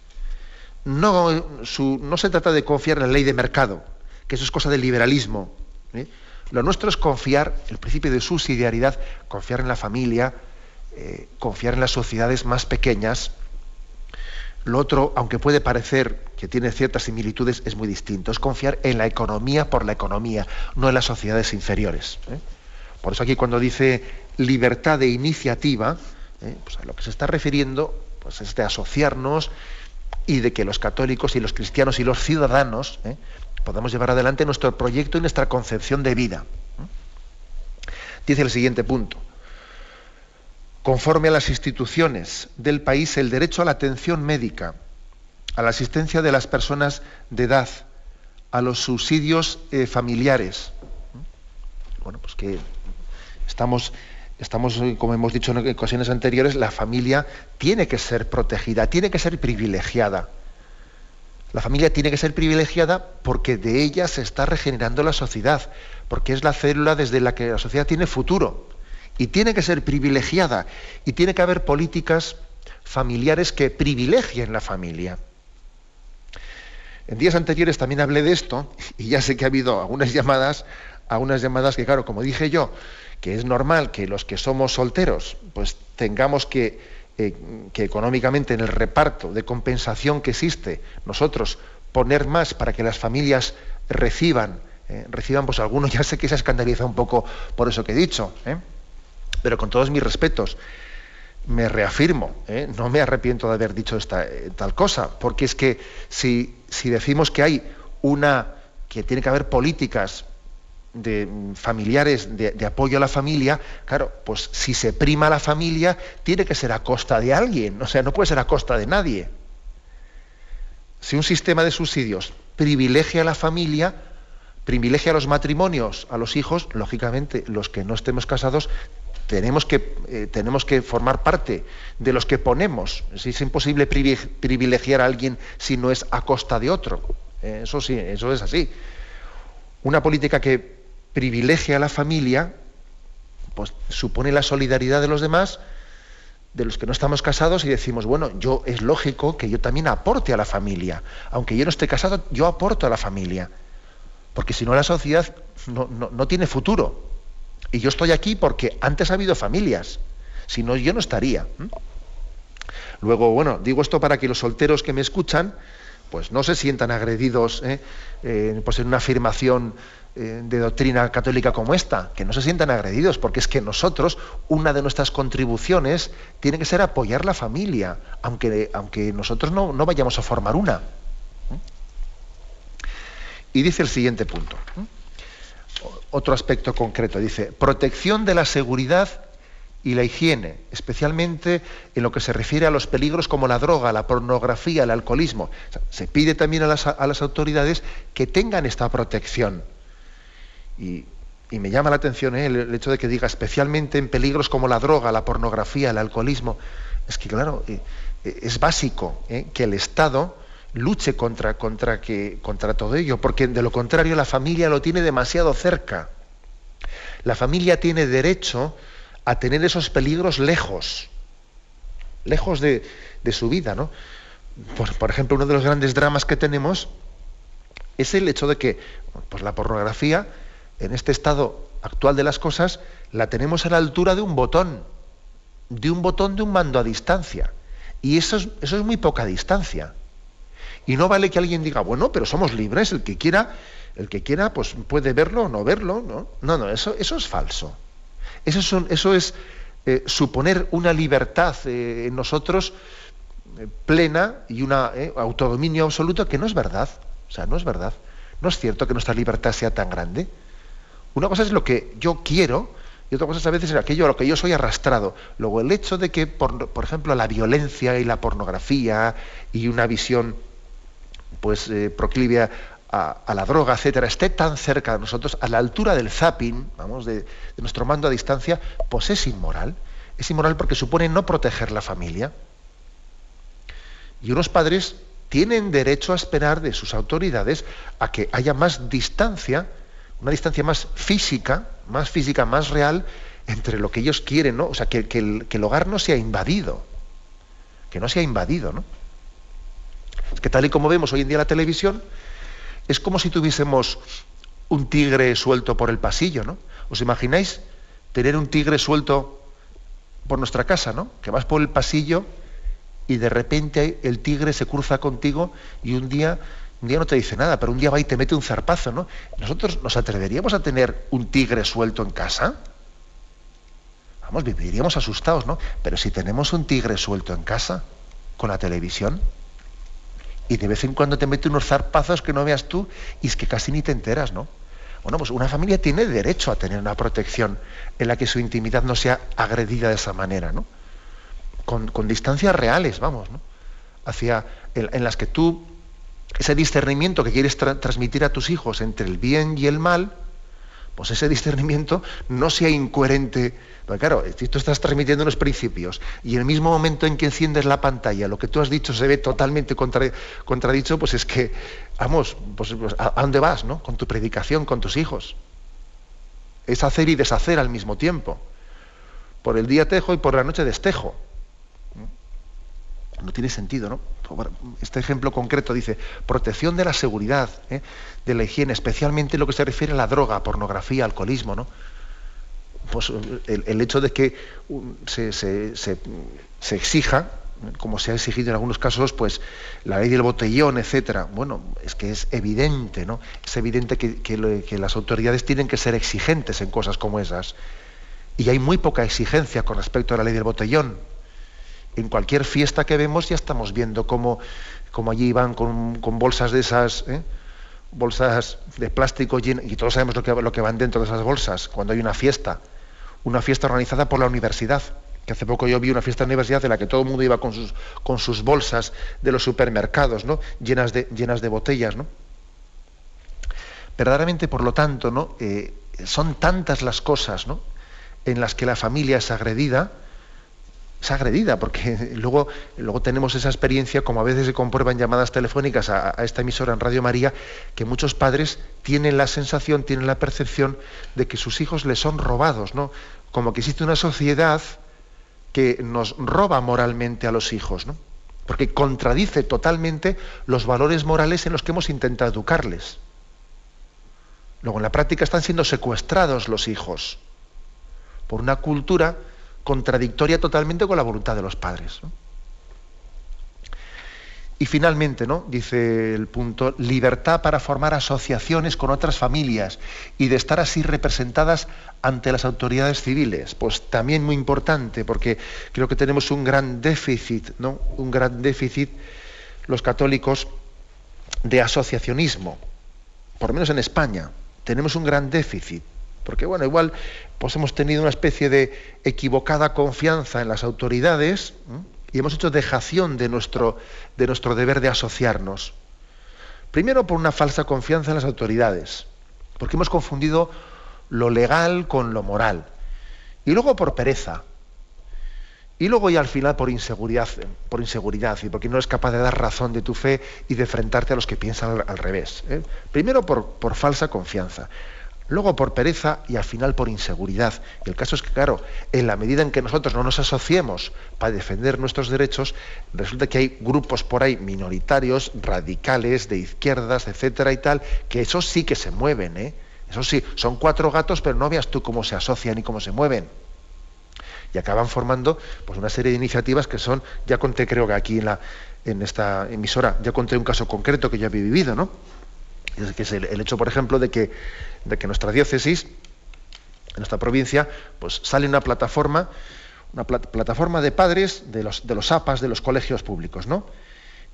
No, no se trata de confiar en la ley de mercado, que eso es cosa del liberalismo. ¿eh? Lo nuestro es confiar, el principio de subsidiariedad, confiar en la familia, eh, confiar en las sociedades más pequeñas. Lo otro, aunque puede parecer que tiene ciertas similitudes, es muy distinto. Es confiar en la economía por la economía, no en las sociedades inferiores. ¿eh? Por eso aquí cuando dice libertad de iniciativa, ¿eh? pues a lo que se está refiriendo pues es de asociarnos y de que los católicos y los cristianos y los ciudadanos podamos llevar adelante nuestro proyecto y nuestra concepción de vida. Dice el siguiente punto. Conforme a las instituciones del país, el derecho a la atención médica, a la asistencia de las personas de edad, a los subsidios eh, familiares. Bueno, pues que estamos, estamos, como hemos dicho en ocasiones anteriores, la familia tiene que ser protegida, tiene que ser privilegiada. La familia tiene que ser privilegiada porque de ella se está regenerando la sociedad, porque es la célula desde la que la sociedad tiene futuro. Y tiene que ser privilegiada. Y tiene que haber políticas familiares que privilegien la familia. En días anteriores también hablé de esto y ya sé que ha habido algunas llamadas, algunas llamadas que, claro, como dije yo, que es normal que los que somos solteros, pues tengamos que eh, que económicamente en el reparto de compensación que existe, nosotros poner más para que las familias reciban, eh, reciban pues algunos, ya sé que se escandaliza un poco por eso que he dicho, ¿eh? Pero con todos mis respetos, me reafirmo, no me arrepiento de haber dicho esta tal cosa, porque es que si, si decimos que hay una, que tiene que haber políticas de familiares de, apoyo a la familia, claro, pues si se prima la familia, tiene que ser a costa de alguien, o sea, no puede ser a costa de nadie. Si un sistema de subsidios privilegia a la familia, privilegia a los matrimonios, a los hijos, lógicamente los que no estemos casados tenemos que, eh, tenemos que formar parte de los que ponemos. Es imposible privilegiar a alguien si no es a costa de otro. Eh, eso sí, eso es así. Una política que privilegia a la familia, pues supone la solidaridad de los demás, de los que no estamos casados, y decimos, bueno, yo es lógico que yo también aporte a la familia. Aunque yo no esté casado, yo aporto a la familia. Porque si no la sociedad no, tiene futuro. Y yo estoy aquí porque antes ha habido familias. Si no, yo no estaría. Luego, bueno, digo esto para que los solteros que me escuchan, pues no se sientan agredidos ¿eh? Eh, pues en una afirmación eh, de doctrina católica como esta, que no se sientan agredidos, porque es que nosotros, una de nuestras contribuciones tiene que ser apoyar la familia, aunque, aunque nosotros no, vayamos a formar una. Y dice el siguiente punto, otro aspecto concreto, dice, protección de la seguridad y la higiene, especialmente en lo que se refiere a los peligros como la droga, la pornografía, el alcoholismo. se pide también a las, a las autoridades que tengan esta protección y, me llama la atención ¿eh? el, hecho de que diga especialmente en peligros como la droga, la pornografía, el alcoholismo. Es que, claro, eh, eh, es básico que el Estado luche contra, contra, que, contra todo ello, porque de lo contrario la familia lo tiene demasiado cerca. La familia tiene derecho a tener esos peligros lejos, lejos de, su vida. ¿no? Por, por, ejemplo, uno de los grandes dramas que tenemos es el hecho de que pues, la pornografía en este estado actual de las cosas, la tenemos a la altura de un botón, de un botón de un mando a distancia. Y eso es, eso es muy poca distancia. Y no vale que alguien diga, bueno, pero somos libres, el que quiera, el que quiera, pues puede verlo o no verlo, ¿no? No, no, eso, eso es falso. Eso es, eso es eh, suponer una libertad eh, en nosotros eh, plena y un autodominio absoluto que no es verdad. O sea, no es verdad. No es cierto que nuestra libertad sea tan grande. Una cosa es lo que yo quiero y otra cosa es a veces aquello a lo que yo soy arrastrado. Luego, el hecho de que, por, ejemplo, la violencia y la pornografía y una visión pues eh, proclive a, la droga, etcétera, esté tan cerca de nosotros, a la altura del zapping, vamos, de, nuestro mando a distancia, pues es inmoral. Es inmoral porque supone no proteger la familia. Y unos padres tienen derecho a esperar de sus autoridades a que haya más distancia una distancia más física, más física, más real entre lo que ellos quieren, ¿no? O sea, que, el, hogar no sea invadido. que no se ha invadido, ¿no? Es que tal y como vemos hoy en día la televisión, es como si tuviésemos un tigre suelto por el pasillo, ¿no? ¿Os imagináis tener un tigre suelto por nuestra casa, ¿no? Que vas por el pasillo y de repente el tigre se cruza contigo y un día, un día no te dice nada, pero un día va y te mete un zarpazo, ¿no? ¿Nosotros nos atreveríamos a tener un tigre suelto en casa? Vamos, viviríamos asustados, ¿no? Pero si tenemos un tigre suelto en casa, con la televisión, y de vez en cuando te mete unos zarpazos que no veas tú, y es que casi ni te enteras, ¿no? Bueno, pues una familia tiene derecho a tener una protección en la que su intimidad no sea agredida de esa manera, ¿no? Con, distancias reales, vamos, ¿no? Hacia, en, las que tú, ese discernimiento que quieres transmitir a tus hijos entre el bien y el mal, pues ese discernimiento no sea incoherente. Porque claro, tú estás transmitiendo unos principios y en el mismo momento en que enciendes la pantalla lo que tú has dicho se ve totalmente contradicho, pues es que, vamos, pues, pues, ¿a, dónde vas, no? Con tu predicación, con tus hijos. Es hacer y deshacer al mismo tiempo. Por el día tejo y por la noche destejo. No tiene sentido, ¿no? Este ejemplo concreto dice, protección de la seguridad, ¿eh? de la higiene, especialmente en lo que se refiere a la droga, pornografía, alcoholismo, ¿no? Pues el, hecho de que se, se, exija, como se ha exigido en algunos casos, pues la ley del botellón, etcétera. Bueno, es que es evidente, ¿no? Es evidente que las autoridades tienen que ser exigentes en cosas como esas. Y hay muy poca exigencia con respecto a la ley del botellón en cualquier fiesta que vemos ya estamos viendo cómo, allí van con, bolsas de esas, ¿eh? bolsas de plástico y todos sabemos lo que, lo que van dentro de esas bolsas cuando hay una fiesta, una fiesta organizada por la universidad. Que hace poco yo vi una fiesta de universidad en la que todo el mundo iba con sus, con sus bolsas de los supermercados, ¿no? llenas, de, llenas de botellas. ¿no? Verdaderamente, por lo tanto, ¿no? Eh, son tantas las cosas ¿no? en las que la familia es agredida, es agredida, porque luego, luego tenemos esa experiencia, como a veces se comprueban llamadas telefónicas a, esta emisora en Radio María, que muchos padres tienen la sensación, tienen la percepción de que sus hijos les son robados, ¿no? Como que existe una sociedad que nos roba moralmente a los hijos, ¿no? Porque contradice totalmente los valores morales en los que hemos intentado educarles. Luego en la práctica están siendo secuestrados los hijos por una cultura contradictoria totalmente con la voluntad de los padres. Y finalmente, ¿no? dice el punto, libertad para formar asociaciones con otras familias y de estar así representadas ante las autoridades civiles. Pues también muy importante, porque creo que tenemos un gran déficit, ¿no? Un gran déficit los católicos de asociacionismo, por lo menos en España. Tenemos un gran déficit. Porque bueno, igual pues hemos tenido una especie de equivocada confianza en las autoridades y hemos hecho dejación de nuestro, de nuestro deber de asociarnos. Primero por una falsa confianza en las autoridades, porque hemos confundido lo legal con lo moral. Y luego por pereza. Y luego ya al final por inseguridad, por inseguridad y porque no eres capaz de dar razón de tu fe y de enfrentarte a los que piensan al, revés. ¿eh? Primero por, por falsa confianza luego por pereza y al final por inseguridad. Y el caso es que, claro, en la medida en que nosotros no nos asociemos para defender nuestros derechos, resulta que hay grupos por ahí minoritarios, radicales, de izquierdas, etcétera y tal, que eso sí que se mueven, ¿eh? Eso sí, son cuatro gatos, pero no veas tú cómo se asocian y cómo se mueven. Y acaban formando pues, una serie de iniciativas que son, ya conté creo que aquí en, la, en esta emisora, ya conté un caso concreto que yo había vivido, ¿no? que es el, hecho, por ejemplo, de que, de que nuestra diócesis, en nuestra provincia, pues sale una plataforma, una plataforma de padres de los, APAS de los colegios públicos, ¿no?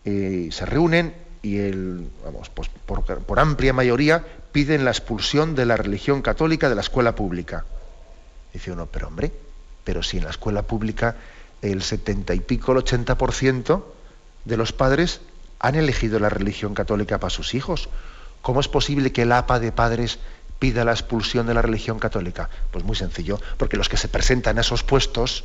Se reúnen y el, vamos, pues por, por, amplia mayoría piden la expulsión de la religión católica de la escuela pública. Dice uno, pero hombre, pero si en la escuela pública el setenta y pico, el ochenta por ciento de los padres han elegido la religión católica para sus hijos. ¿Cómo es posible que el APA de padres pida la expulsión de la religión católica? Pues muy sencillo, porque los que se presentan a esos puestos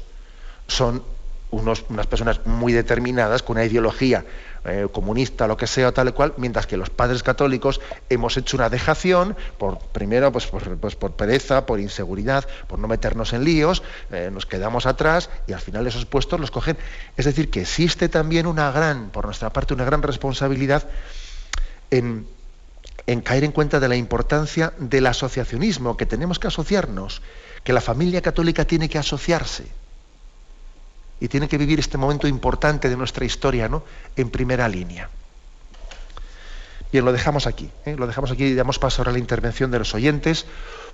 son unas personas muy determinadas con una ideología eh, comunista, lo que sea, tal y cual, mientras que los padres católicos hemos hecho una dejación, por primero pues, pues por pereza, por inseguridad, por no meternos en líos, eh, nos quedamos atrás y al final esos puestos los cogen. Es decir, que existe también una gran, por nuestra parte, una gran responsabilidad en, en caer en cuenta de la importancia del asociacionismo, que tenemos que asociarnos, que la familia católica tiene que asociarse y tiene que vivir este momento importante de nuestra historia ¿no? en primera línea. Bien, lo dejamos aquí. ¿eh? Lo dejamos aquí y damos paso ahora a la intervención de los oyentes.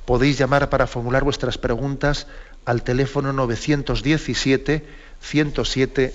Podéis llamar para formular vuestras preguntas al teléfono 917 107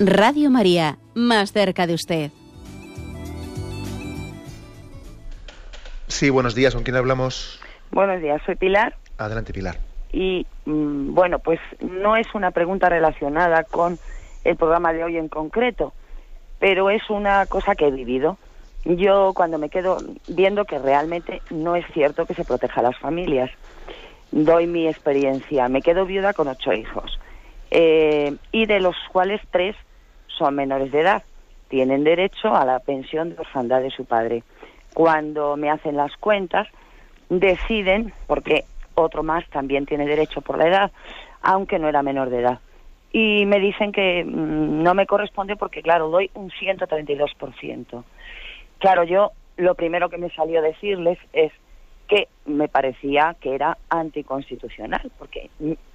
Radio María, más cerca de usted. Sí, buenos días, ¿con quién hablamos? Buenos días, soy Pilar. Adelante, Pilar. Y mm, bueno, pues no es una pregunta relacionada con el programa de hoy en concreto, pero es una cosa que he vivido. Yo cuando me quedo viendo que realmente no es cierto que se proteja a las familias, doy mi experiencia. Me quedo viuda con ocho hijos, eh, y de los cuales tres son menores de edad, tienen derecho a la pensión de orfandad de su padre. Cuando me hacen las cuentas, deciden, porque otro más también tiene derecho por la edad, aunque no era menor de edad. Y me dicen que mm, no me corresponde porque, claro, doy un 132%. Claro, yo lo primero que me salió a decirles es que me parecía que era anticonstitucional, porque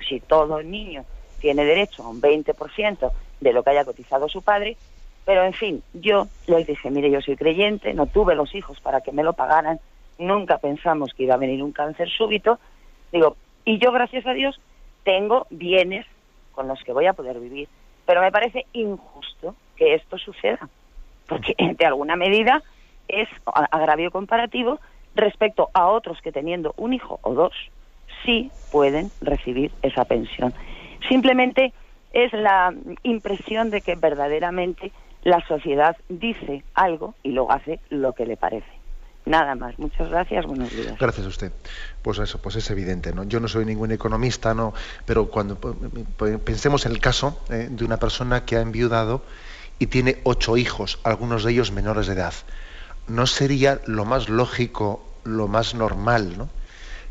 si todo niño tiene derecho a un 20% de lo que haya cotizado su padre, pero en fin, yo les dije, mire, yo soy creyente, no tuve los hijos para que me lo pagaran, nunca pensamos que iba a venir un cáncer súbito, digo, y yo gracias a Dios tengo bienes con los que voy a poder vivir, pero me parece injusto que esto suceda, porque de alguna medida es agravio comparativo respecto a otros que teniendo un hijo o dos sí pueden recibir esa pensión. Simplemente es la impresión de que verdaderamente la sociedad dice algo y luego hace lo que le parece. Nada más. Muchas gracias. Buenos días. Gracias a usted. Pues eso, pues es evidente, ¿no? Yo no soy ningún economista, no, pero cuando pensemos en el caso eh, de una persona que ha enviudado y tiene ocho hijos, algunos de ellos menores de edad, ¿no sería lo más lógico, lo más normal, ¿no?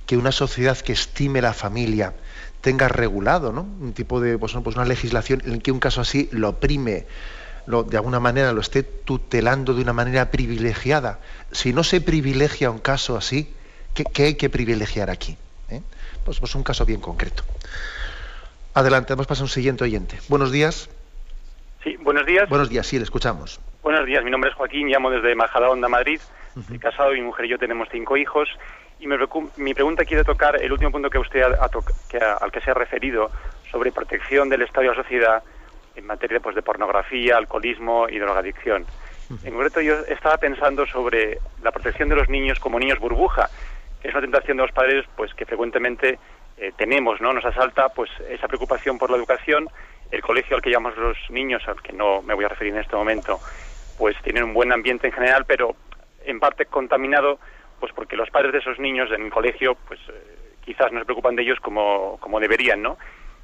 que una sociedad que estime la familia tenga regulado ¿no? un tipo de pues, pues una legislación en que un caso así lo oprime, lo, de alguna manera lo esté tutelando de una manera privilegiada. Si no se privilegia un caso así, ¿qué, hay que privilegiar aquí? ¿Eh? Pues, pues, un caso bien concreto. Adelante, vamos a pasar a un siguiente oyente. Buenos días. Sí, buenos días. Buenos días, sí, le escuchamos. Buenos días, mi nombre es Joaquín, llamo desde Majadahonda, Madrid. Estoy casado, mi mujer y yo tenemos cinco hijos y mi pregunta quiere tocar el último punto que usted al que se ha referido sobre protección del Estado y la sociedad en materia pues, de pornografía, alcoholismo y drogadicción. En concreto, yo estaba pensando sobre la protección de los niños como niños burbuja, que es una tentación de los padres pues que frecuentemente eh, tenemos, ¿no? Nos asalta pues esa preocupación por la educación, el colegio al que llamamos los niños, al que no me voy a referir en este momento, pues tienen un buen ambiente en general, pero en parte contaminado pues porque los padres de esos niños en el colegio, pues eh, quizás no se preocupan de ellos como, como deberían, ¿no?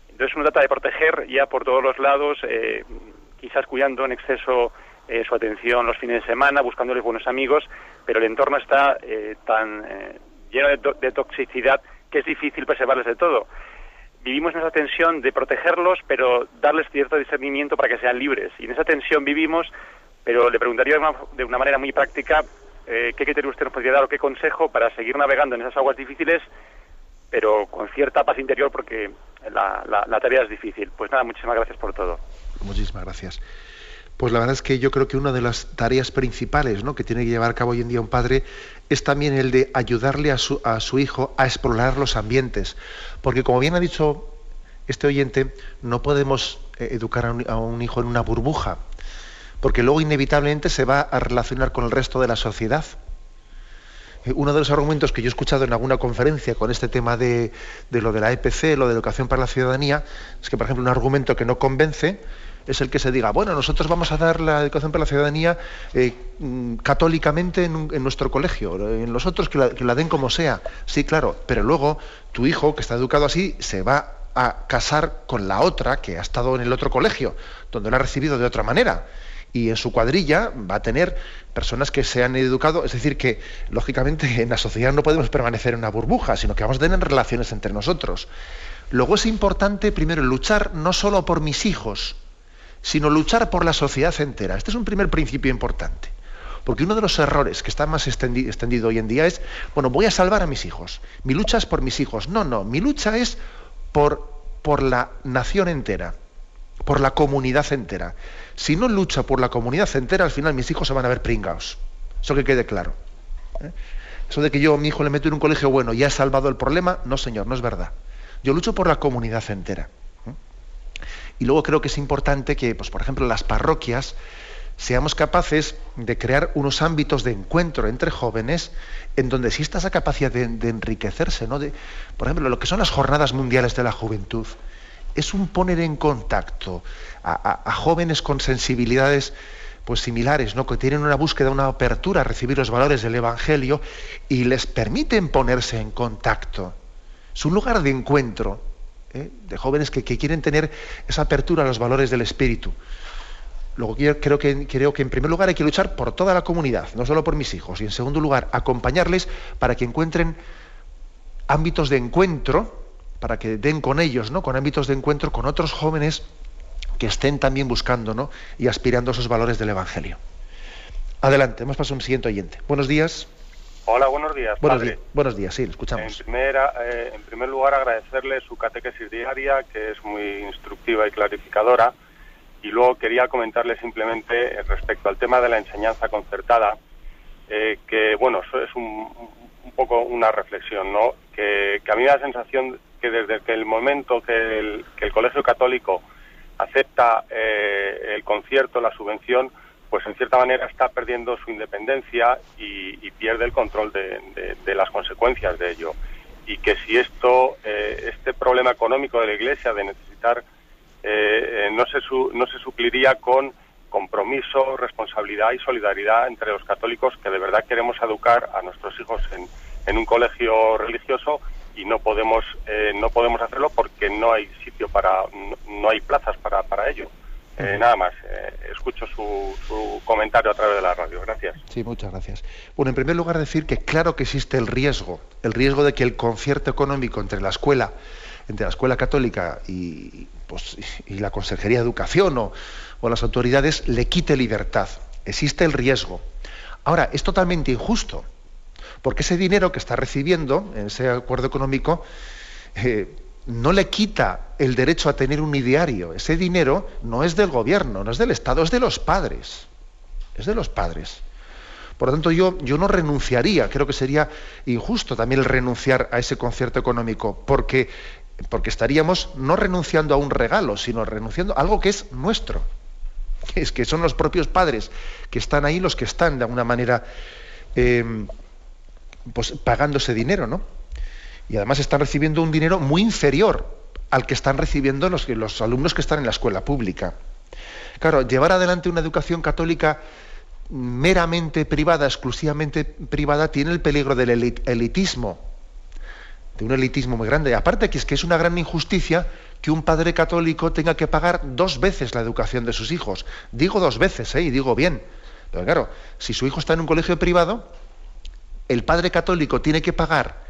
Entonces uno trata de proteger ya por todos los lados, eh, quizás cuidando en exceso eh, su atención los fines de semana, buscándoles buenos amigos, pero el entorno está tan lleno de, toxicidad que es difícil preservarles de todo. Vivimos en esa tensión de protegerlos, pero darles cierto discernimiento para que sean libres. Y en esa tensión vivimos, pero le preguntaría de una, manera muy práctica eh, qué criterio usted nos podría dar o qué consejo para seguir navegando en esas aguas difíciles, pero con cierta paz interior porque la, tarea es difícil. Pues nada, muchísimas gracias por todo. Muchísimas gracias. Pues la verdad es que yo creo que una de las tareas principales ¿no? que tiene que llevar a cabo hoy en día un padre es también el de ayudarle a su, a su hijo a explorar los ambientes. Porque como bien ha dicho este oyente, no podemos eh, educar a un, hijo en una burbuja, porque luego inevitablemente se va a relacionar con el resto de la sociedad. Eh, uno de los argumentos que yo he escuchado en alguna conferencia con este tema de, lo de la EPC, lo de educación para la ciudadanía, es que, por ejemplo, un argumento que no convence es el que se diga, bueno, nosotros vamos a dar la educación para la ciudadanía eh, mm, católicamente en, nuestro colegio, en los otros que la, den como sea. Sí, claro, pero luego tu hijo, que está educado así, se va a casar con la otra que ha estado en el otro colegio, donde lo ha recibido de otra manera. Y en su cuadrilla va a tener personas que se han educado, es decir, que lógicamente en la sociedad no podemos permanecer en una burbuja, sino que vamos a tener relaciones entre nosotros. Luego es importante, primero, luchar no solo por mis hijos, sino luchar por la sociedad entera. Este es un primer principio importante. Porque uno de los errores que está más extendido hoy en día es, bueno, voy a salvar a mis hijos. Mi lucha es por mis hijos. No, no, mi lucha es por, por la nación entera, por la comunidad entera. Si no lucha por la comunidad entera, al final mis hijos se van a ver pringados. Eso que quede claro. ¿eh? Eso de que yo a mi hijo le meto en un colegio bueno y ha salvado el problema, no señor, no es verdad. Yo lucho por la comunidad entera. Y luego creo que es importante que, pues, por ejemplo, las parroquias seamos capaces de crear unos ámbitos de encuentro entre jóvenes en donde exista esa capacidad de, enriquecerse, ¿no? De, por ejemplo, lo que son las jornadas mundiales de la juventud. Es un poner en contacto a, jóvenes con sensibilidades pues similares, ¿no? que tienen una búsqueda, una apertura a recibir los valores del Evangelio y les permiten ponerse en contacto. Es un lugar de encuentro. ¿eh? de jóvenes que, quieren tener esa apertura a los valores del espíritu. Luego creo que, creo que en primer lugar hay que luchar por toda la comunidad, no solo por mis hijos, y en segundo lugar acompañarles para que encuentren ámbitos de encuentro, para que den con ellos, ¿no? con ámbitos de encuentro con otros jóvenes que estén también buscando ¿no? y aspirando a esos valores del Evangelio. Adelante, hemos pasado a un siguiente oyente. Buenos días. Hola, buenos días. Buenos, días, buenos días, sí, escuchamos. En, primera, eh, en primer lugar, agradecerle su catequesis diaria, que es muy instructiva y clarificadora. Y luego quería comentarle simplemente respecto al tema de la enseñanza concertada, eh, que, bueno, eso es un, poco una reflexión, ¿no? Que, a mí me da la sensación que desde el momento que el, Colegio Católico acepta eh, el concierto, la subvención, pues en cierta manera está perdiendo su independencia y, pierde el control de, las consecuencias de ello. Y que si esto, eh, este problema económico de la Iglesia de necesitar, eh, eh, no, se no se supliría con compromiso, responsabilidad y solidaridad entre los católicos que de verdad queremos educar a nuestros hijos en, un colegio religioso y no podemos no podemos hacerlo porque no hay sitio para no, hay plazas para, para ello. Eh, nada más, eh, escucho su, comentario a través de la radio. Gracias. Sí, muchas gracias. Bueno, en primer lugar decir que claro que existe el riesgo, el riesgo de que el concierto económico entre la escuela, entre la escuela católica y, pues, y la Consejería de Educación o, o las autoridades le quite libertad. Existe el riesgo. Ahora, es totalmente injusto, porque ese dinero que está recibiendo en ese acuerdo económico eh, no le quita el derecho a tener un ideario. Ese dinero no es del gobierno, no es del Estado, es de los padres. Es de los padres. Por lo tanto, yo, yo no renunciaría, creo que sería injusto también el renunciar a ese concierto económico, porque, porque estaríamos no renunciando a un regalo, sino renunciando a algo que es nuestro. Es que son los propios padres que están ahí los que están de alguna manera eh, pues, pagando ese dinero, ¿no? y además están recibiendo un dinero muy inferior al que están recibiendo los, alumnos que están en la escuela pública. Claro, llevar adelante una educación católica meramente privada, exclusivamente privada, tiene el peligro del elitismo, de un elitismo muy grande. Aparte que es que es una gran injusticia que un padre católico tenga que pagar dos veces la educación de sus hijos. Digo dos veces, ¿eh? y digo bien. Pero claro, si su hijo está en un colegio privado, el padre católico tiene que pagar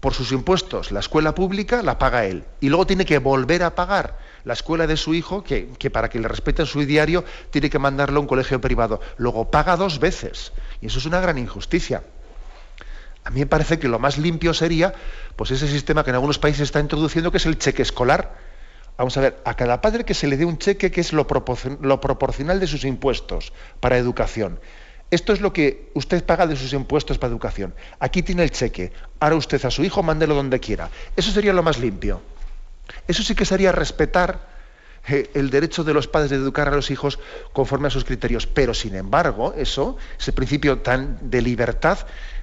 por sus impuestos la escuela pública, la paga él. Y luego tiene que volver a pagar la escuela de su hijo, que, para que le respeten su diario tiene que mandarlo a un colegio privado. Luego paga dos veces. Y eso es una gran injusticia. A mí me parece que lo más limpio sería pues ese sistema que en algunos países está introduciendo, que es el cheque escolar. Vamos a ver, a cada padre que se le dé un cheque que es lo, lo proporcional de sus impuestos para educación. Esto es lo que usted paga de sus impuestos para educación. Aquí tiene el cheque. Ahora usted a su hijo mándelo donde quiera. Eso sería lo más limpio. Eso sí que sería respetar eh, el derecho de los padres de educar a los hijos conforme a sus criterios. Pero, sin embargo, eso, ese principio tan de libertad,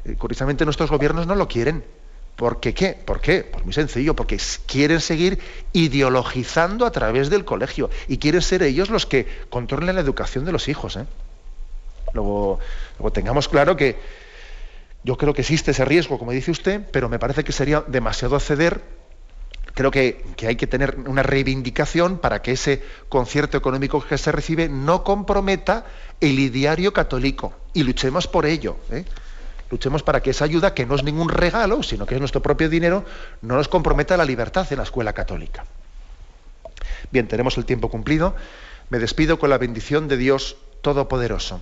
eh, curiosamente nuestros gobiernos no lo quieren. ¿Por qué qué? ¿Por qué? Pues muy sencillo, porque quieren seguir ideologizando a través del colegio y quieren ser ellos los que controlen la educación de los hijos. ¿eh? Luego, tengamos claro que yo creo que existe ese riesgo, como dice usted, pero me parece que sería demasiado ceder. Creo que, hay que tener una reivindicación para que ese concierto económico que se recibe no comprometa el ideario católico. Y luchemos por ello. ¿eh? Luchemos para que esa ayuda, que no es ningún regalo, sino que es nuestro propio dinero, no nos comprometa la libertad en la escuela católica. Bien, tenemos el tiempo cumplido. Me despido con la bendición de Dios Todopoderoso.